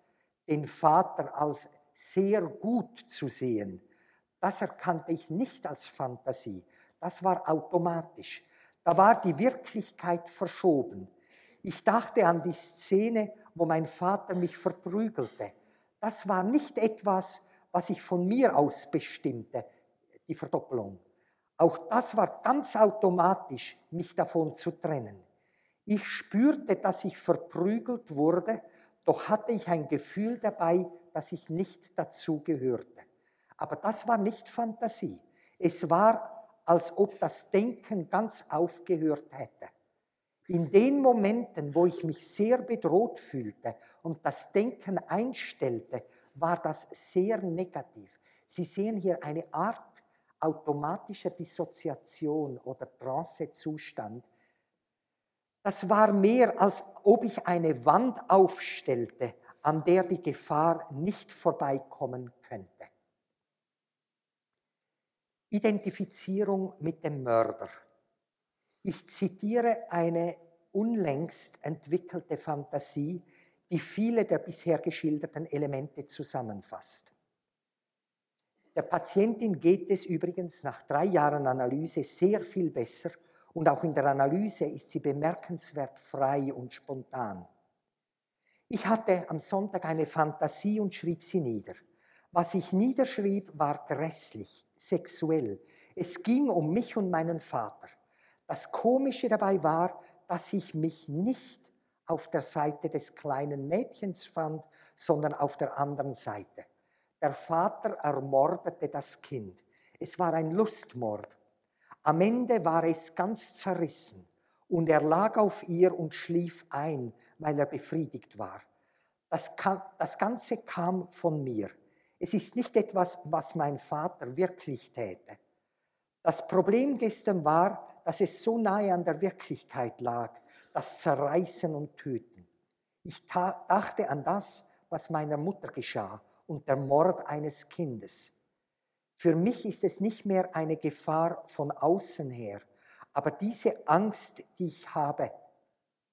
S1: den Vater als sehr gut zu sehen. Das erkannte ich nicht als Fantasie. Das war automatisch. Da war die Wirklichkeit verschoben. Ich dachte an die Szene, wo mein Vater mich verprügelte. Das war nicht etwas, was ich von mir aus bestimmte, die Verdoppelung. Auch das war ganz automatisch, mich davon zu trennen. Ich spürte, dass ich verprügelt wurde, doch hatte ich ein Gefühl dabei, dass ich nicht dazu gehörte. Aber das war nicht Fantasie. Es war, als ob das Denken ganz aufgehört hätte. In den Momenten, wo ich mich sehr bedroht fühlte und das Denken einstellte, war das sehr negativ. Sie sehen hier eine Art automatischer Dissoziation oder Trancezustand. Das war mehr, als ob ich eine Wand aufstellte, an der die Gefahr nicht vorbeikommen könnte. Identifizierung mit dem Mörder. Ich zitiere eine unlängst entwickelte Fantasie, die viele der bisher geschilderten Elemente zusammenfasst. Der Patientin geht es übrigens nach drei Jahren Analyse sehr viel besser und auch in der Analyse ist sie bemerkenswert frei und spontan. Ich hatte am Sonntag eine Fantasie und schrieb sie nieder. Was ich niederschrieb, war grässlich, sexuell. Es ging um mich und meinen Vater. Das Komische dabei war, dass ich mich nicht auf der Seite des kleinen Mädchens fand, sondern auf der anderen Seite. Der Vater ermordete das Kind. Es war ein Lustmord. Am Ende war es ganz zerrissen und er lag auf ihr und schlief ein, weil er befriedigt war. Das, kann, das Ganze kam von mir. Es ist nicht etwas, was mein Vater wirklich täte. Das Problem gestern war, dass es so nahe an der Wirklichkeit lag, das Zerreißen und Töten. Ich dachte an das, was meiner Mutter geschah und der Mord eines Kindes. Für mich ist es nicht mehr eine Gefahr von außen her, aber diese Angst, die ich habe,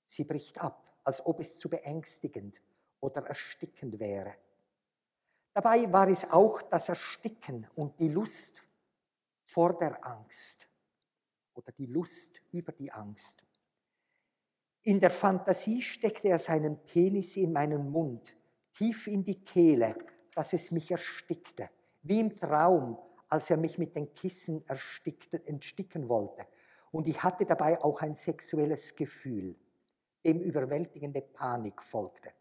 S1: sie bricht ab, als ob es zu beängstigend oder erstickend wäre. Dabei war es auch das Ersticken und die Lust vor der Angst oder die Lust über die Angst. In der Fantasie steckte er seinen Penis in meinen Mund, tief in die Kehle, dass es mich erstickte, wie im Traum, als er mich mit den Kissen entsticken wollte. Und ich hatte dabei auch ein sexuelles Gefühl, dem überwältigende Panik folgte.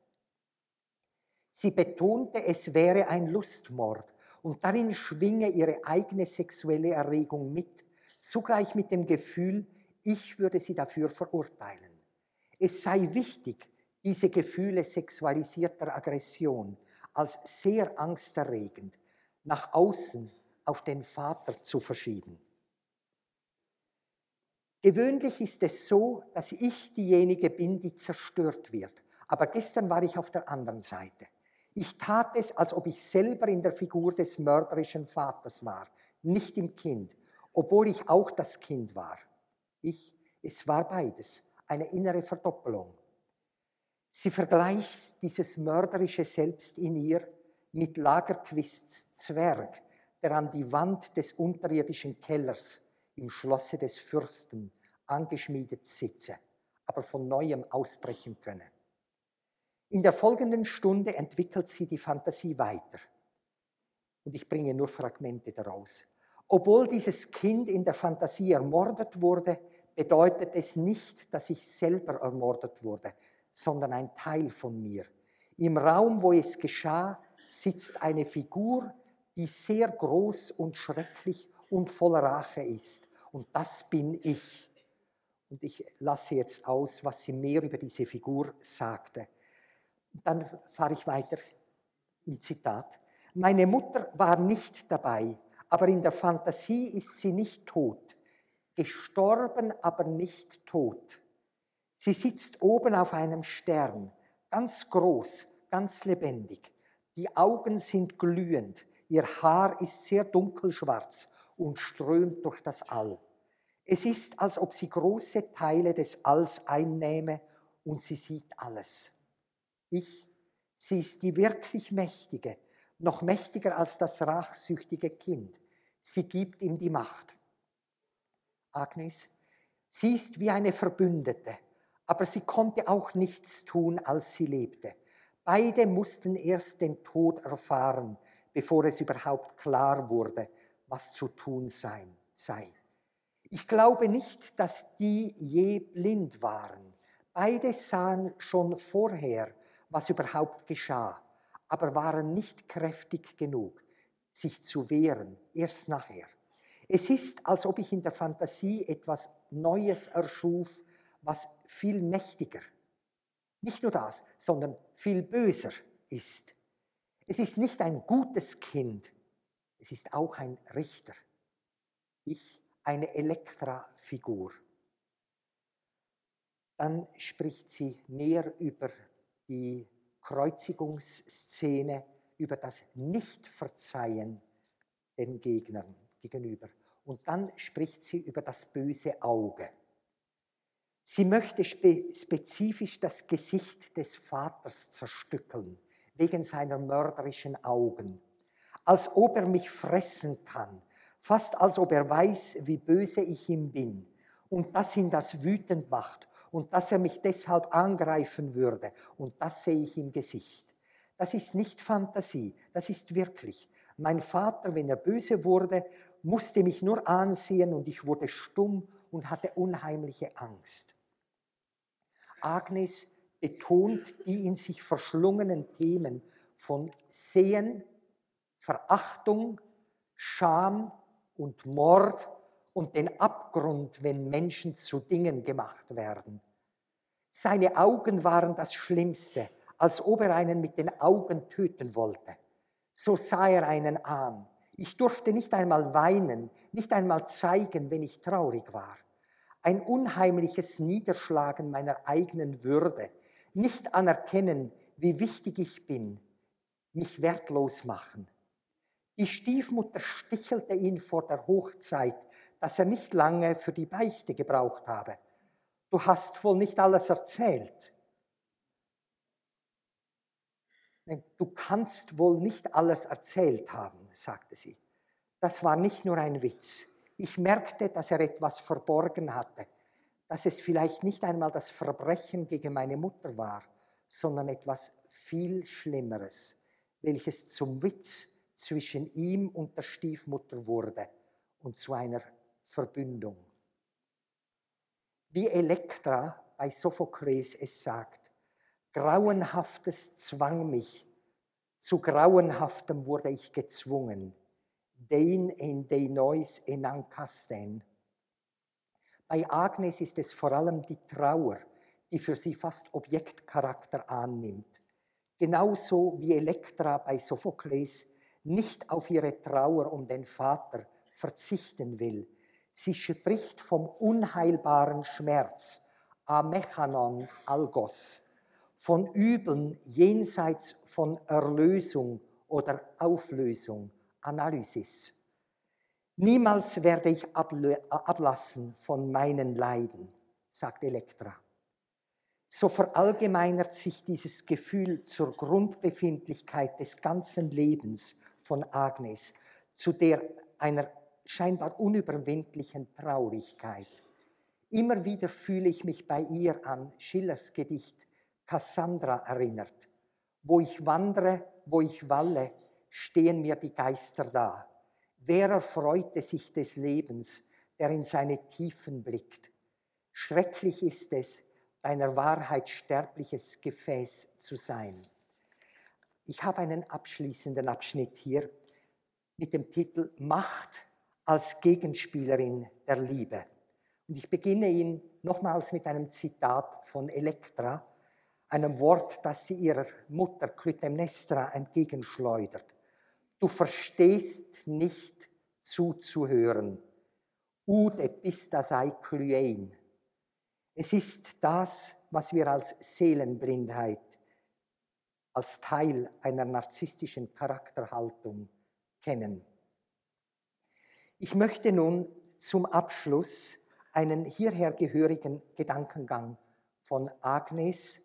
S1: Sie betonte, es wäre ein Lustmord und darin schwinge ihre eigene sexuelle Erregung mit, zugleich mit dem Gefühl, ich würde sie dafür verurteilen. Es sei wichtig, diese Gefühle sexualisierter Aggression als sehr angsterregend nach außen auf den Vater zu verschieben. Gewöhnlich ist es so, dass ich diejenige bin, die zerstört wird. Aber gestern war ich auf der anderen Seite. Ich tat es, als ob ich selber in der Figur des mörderischen Vaters war, nicht im Kind, obwohl ich auch das Kind war. Ich, es war beides, eine innere Verdoppelung. Sie vergleicht dieses mörderische Selbst in ihr mit Lagerquists Zwerg, der an die Wand des unterirdischen Kellers im Schlosse des Fürsten angeschmiedet sitze, aber von neuem ausbrechen könne. In der folgenden Stunde entwickelt sie die Fantasie weiter. Und ich bringe nur Fragmente daraus. Obwohl dieses Kind in der Fantasie ermordet wurde, bedeutet es nicht, dass ich selber ermordet wurde, sondern ein Teil von mir. Im Raum, wo es geschah, sitzt eine Figur, die sehr groß und schrecklich und voller Rache ist. Und das bin ich. Und ich lasse jetzt aus, was sie mehr über diese Figur sagte. Dann fahre ich weiter im Zitat. Meine Mutter war nicht dabei, aber in der Fantasie ist sie nicht tot. Gestorben, aber nicht tot. Sie sitzt oben auf einem Stern, ganz groß, ganz lebendig. Die Augen sind glühend, ihr Haar ist sehr dunkelschwarz und strömt durch das All. Es ist, als ob sie große Teile des Alls einnehme und sie sieht alles. Ich, sie ist die wirklich Mächtige, noch mächtiger als das rachsüchtige Kind. Sie gibt ihm die Macht. Agnes, sie ist wie eine Verbündete, aber sie konnte auch nichts tun, als sie lebte. Beide mussten erst den Tod erfahren, bevor es überhaupt klar wurde, was zu tun sein, sei. Ich glaube nicht, dass die je blind waren. Beide sahen schon vorher, was überhaupt geschah, aber waren nicht kräftig genug, sich zu wehren, erst nachher. Es ist, als ob ich in der Fantasie etwas Neues erschuf, was viel mächtiger, nicht nur das, sondern viel böser ist. Es ist nicht ein gutes Kind, es ist auch ein Richter. Ich eine Elektra-Figur. Dann spricht sie mehr über die Kreuzigungsszene, über das Nichtverzeihen den Gegnern gegenüber. Und dann spricht sie über das böse Auge. Sie möchte spe spezifisch das Gesicht des Vaters zerstückeln, wegen seiner mörderischen Augen, als ob er mich fressen kann, fast als ob er weiß, wie böse ich ihm bin und dass ihn das wütend macht und dass er mich deshalb angreifen würde und das sehe ich im Gesicht. Das ist nicht Fantasie, das ist wirklich. Mein Vater, wenn er böse wurde, musste mich nur ansehen und ich wurde stumm und hatte unheimliche Angst. Agnes betont die in sich verschlungenen Themen von Sehen, Verachtung, Scham und Mord und den Abgrund, wenn Menschen zu Dingen gemacht werden. Seine Augen waren das Schlimmste, als ob er einen mit den Augen töten wollte. So sah er einen an. Ich durfte nicht einmal weinen, nicht einmal zeigen, wenn ich traurig war. Ein unheimliches Niederschlagen meiner eigenen Würde, nicht anerkennen, wie wichtig ich bin, mich wertlos machen. Die Stiefmutter stichelte ihn vor der Hochzeit, dass er nicht lange für die Beichte gebraucht habe. Du hast wohl nicht alles erzählt. Du kannst wohl nicht alles erzählt haben, sagte sie. Das war nicht nur ein Witz. Ich merkte, dass er etwas verborgen hatte, dass es vielleicht nicht einmal das Verbrechen gegen meine Mutter war, sondern etwas viel Schlimmeres, welches zum Witz zwischen ihm und der Stiefmutter wurde und zu einer Verbündung. Wie Elektra bei Sophokles es sagt, Grauenhaftes zwang mich, zu Grauenhaftem wurde ich gezwungen. Dein en deinois enankasten. Bei Agnes ist es vor allem die Trauer, die für sie fast Objektcharakter annimmt. Genauso wie Elektra bei Sophokles nicht auf ihre Trauer um den Vater verzichten will. Sie spricht vom unheilbaren Schmerz, Amechanon algos, von Übeln jenseits von Erlösung oder Auflösung, Analysis. Niemals werde ich ablassen von meinen Leiden, sagt Elektra. So verallgemeinert sich dieses Gefühl zur Grundbefindlichkeit des ganzen Lebens von Agnes, zu der einer scheinbar unüberwindlichen Traurigkeit. Immer wieder fühle ich mich bei ihr an Schillers Gedicht Cassandra erinnert. Wo ich wandere, wo ich walle, stehen mir die Geister da. Wer erfreute sich des Lebens, der in seine Tiefen blickt? Schrecklich ist es, deiner Wahrheit sterbliches Gefäß zu sein. Ich habe einen abschließenden Abschnitt hier mit dem Titel Macht als Gegenspielerin der Liebe. Und ich beginne ihn nochmals mit einem Zitat von Elektra, einem Wort, das sie ihrer Mutter Clytemnestra entgegenschleudert. Du verstehst nicht zuzuhören. Ud epista sei klyein. Es ist das, was wir als Seelenblindheit, als Teil einer narzisstischen Charakterhaltung kennen. Ich möchte nun zum Abschluss einen hierher gehörigen Gedankengang von Agnes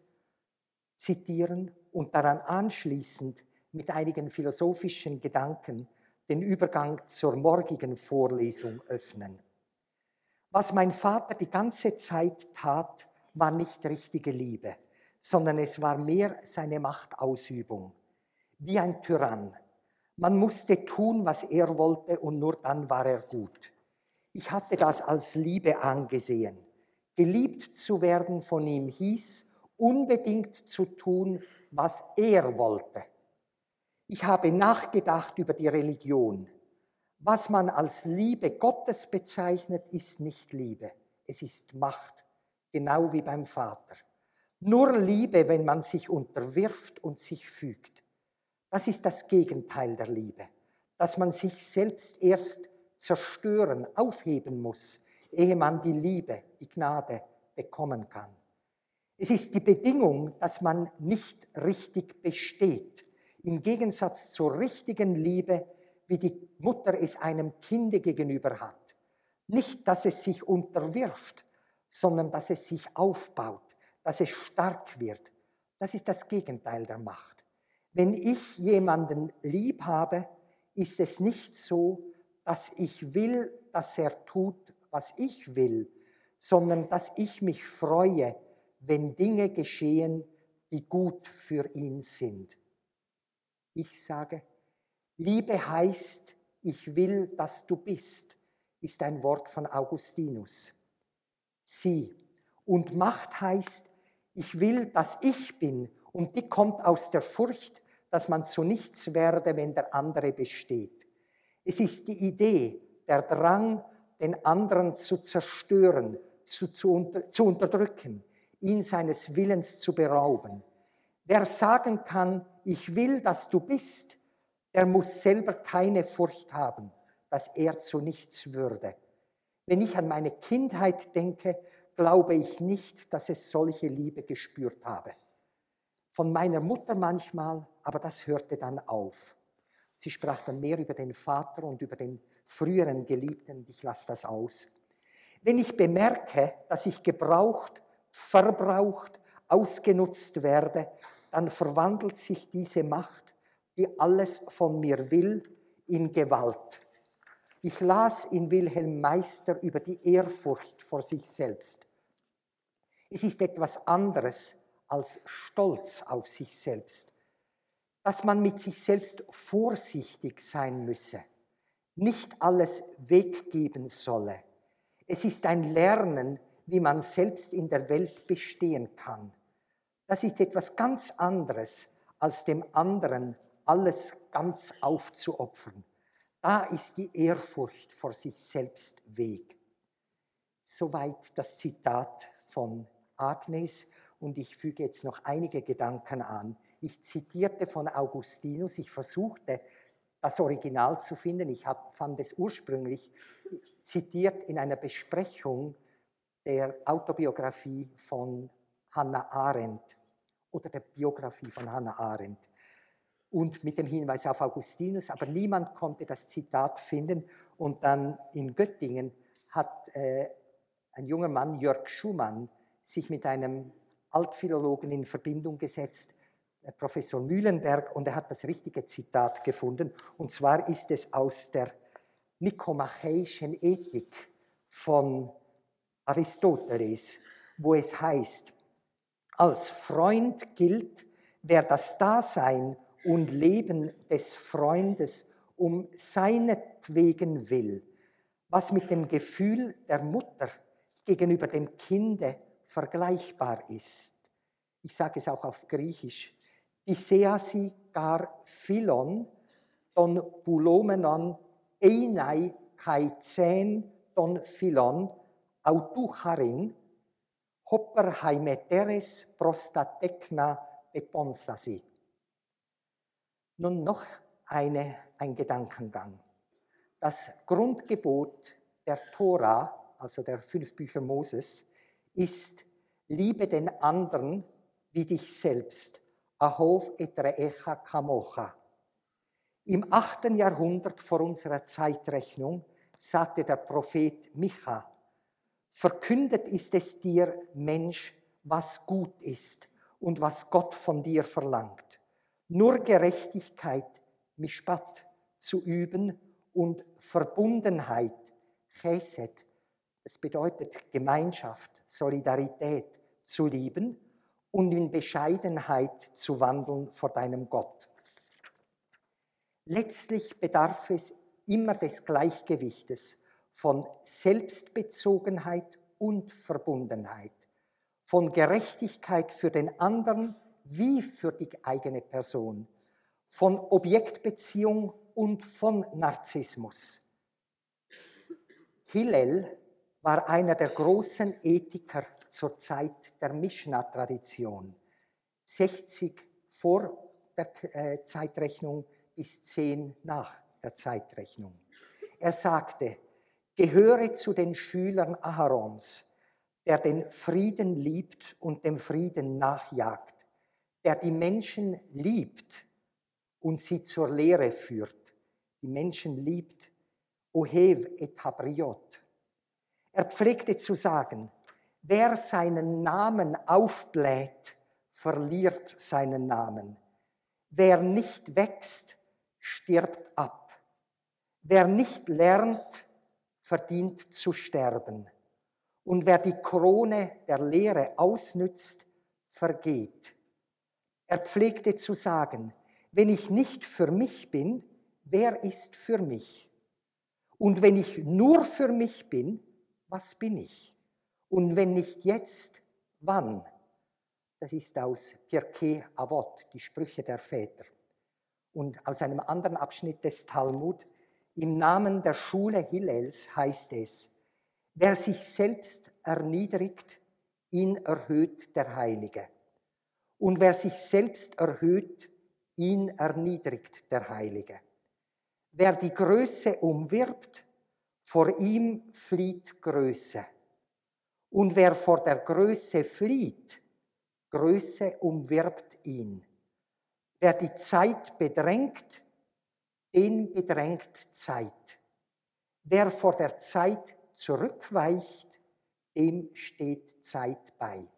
S1: zitieren und daran anschließend mit einigen philosophischen Gedanken den Übergang zur morgigen Vorlesung öffnen. Was mein Vater die ganze Zeit tat, war nicht richtige Liebe, sondern es war mehr seine Machtausübung. Wie ein Tyrann. Man musste tun, was er wollte und nur dann war er gut. Ich hatte das als Liebe angesehen. Geliebt zu werden von ihm hieß, unbedingt zu tun, was er wollte. Ich habe nachgedacht über die Religion. Was man als Liebe Gottes bezeichnet, ist nicht Liebe, es ist Macht, genau wie beim Vater. Nur Liebe, wenn man sich unterwirft und sich fügt. Das ist das Gegenteil der Liebe, dass man sich selbst erst zerstören, aufheben muss, ehe man die Liebe, die Gnade bekommen kann. Es ist die Bedingung, dass man nicht richtig besteht, im Gegensatz zur richtigen Liebe, wie die Mutter es einem Kinde gegenüber hat. Nicht, dass es sich unterwirft, sondern dass es sich aufbaut, dass es stark wird. Das ist das Gegenteil der Macht. Wenn ich jemanden lieb habe, ist es nicht so, dass ich will, dass er tut, was ich will, sondern dass ich mich freue, wenn Dinge geschehen, die gut für ihn sind. Ich sage, Liebe heißt, ich will, dass du bist, ist ein Wort von Augustinus. Sie. Und Macht heißt, ich will, dass ich bin. Und die kommt aus der Furcht, dass man zu nichts werde, wenn der andere besteht. Es ist die Idee, der Drang, den anderen zu zerstören, zu, zu, unter, zu unterdrücken, ihn seines Willens zu berauben. Wer sagen kann, ich will, dass du bist, der muss selber keine Furcht haben, dass er zu nichts würde. Wenn ich an meine Kindheit denke, glaube ich nicht, dass es solche Liebe gespürt habe. Von meiner Mutter manchmal, aber das hörte dann auf. Sie sprach dann mehr über den Vater und über den früheren Geliebten, ich lasse das aus. Wenn ich bemerke, dass ich gebraucht, verbraucht, ausgenutzt werde, dann verwandelt sich diese Macht, die alles von mir will, in Gewalt. Ich las in Wilhelm Meister über die Ehrfurcht vor sich selbst. Es ist etwas anderes als Stolz auf sich selbst, dass man mit sich selbst vorsichtig sein müsse, nicht alles weggeben solle. Es ist ein Lernen, wie man selbst in der Welt bestehen kann. Das ist etwas ganz anderes, als dem anderen alles ganz aufzuopfern. Da ist die Ehrfurcht vor sich selbst Weg. Soweit das Zitat von Agnes und ich füge jetzt noch einige Gedanken an. Ich zitierte von Augustinus, ich versuchte das Original zu finden. Ich fand es ursprünglich zitiert in einer Besprechung der Autobiografie von Hannah Arendt oder der Biografie von Hannah Arendt. und mit dem Hinweis auf Augustinus, aber niemand konnte das Zitat finden. Und dann in Göttingen hat äh, ein junger Mann, Jörg Schumann, sich mit einem Altphilologen in Verbindung gesetzt, äh, Professor Mühlenberg, und er hat das richtige Zitat gefunden. Und zwar ist es aus der Nikomachäischen Ethik von Aristoteles, wo es heißt, als Freund gilt, wer das Dasein und Leben des Freundes um seinetwegen will, was mit dem Gefühl der Mutter gegenüber dem Kinde vergleichbar ist. Ich sage es auch auf Griechisch. Diseasi gar philon, ton pulomenon einai kai zen ton philon, autucharin, hopper haimeteres prostatecna eponthasi. Nun noch eine, ein Gedankengang. Das Grundgebot der Tora, also der fünf Bücher Moses, ist, liebe den anderen wie dich selbst. Ahov etreecha kamocha. Im achten Jahrhundert vor unserer Zeitrechnung sagte der Prophet Micha, verkündet ist es dir, Mensch, was gut ist und was Gott von dir verlangt nur Gerechtigkeit, Mishpat, zu üben und Verbundenheit, Chesed, das bedeutet Gemeinschaft, Solidarität, zu lieben und in Bescheidenheit zu wandeln vor deinem Gott. Letztlich bedarf es immer des Gleichgewichtes von Selbstbezogenheit und Verbundenheit, von Gerechtigkeit für den anderen wie für die eigene Person, von Objektbeziehung und von Narzissmus. Hillel war einer der großen Ethiker zur Zeit der Mishnah-Tradition, 60 vor der äh, Zeitrechnung bis 10 nach der Zeitrechnung. Er sagte, gehöre zu den Schülern Aharons, der den Frieden liebt und dem Frieden nachjagt der die Menschen liebt und sie zur Lehre führt. Die Menschen liebt, Ohev et Habriot. Er pflegte zu sagen, wer seinen Namen aufbläht, verliert seinen Namen. Wer nicht wächst, stirbt ab. Wer nicht lernt, verdient zu sterben. Und wer die Krone der Lehre ausnützt, vergeht. Er pflegte zu sagen, wenn ich nicht für mich bin, wer ist für mich? Und wenn ich nur für mich bin, was bin ich? Und wenn nicht jetzt, wann? Das ist aus Pirkei Avot, die Sprüche der Väter. Und aus einem anderen Abschnitt des Talmud, im Namen der Schule Hillels heißt es, wer sich selbst erniedrigt, ihn erhöht der Heilige. Und wer sich selbst erhöht, ihn erniedrigt der Heilige. Wer die Größe umwirbt, vor ihm flieht Größe. Und wer vor der Größe flieht, Größe umwirbt ihn. Wer die Zeit bedrängt, den bedrängt Zeit. Wer vor der Zeit zurückweicht, dem steht Zeit bei.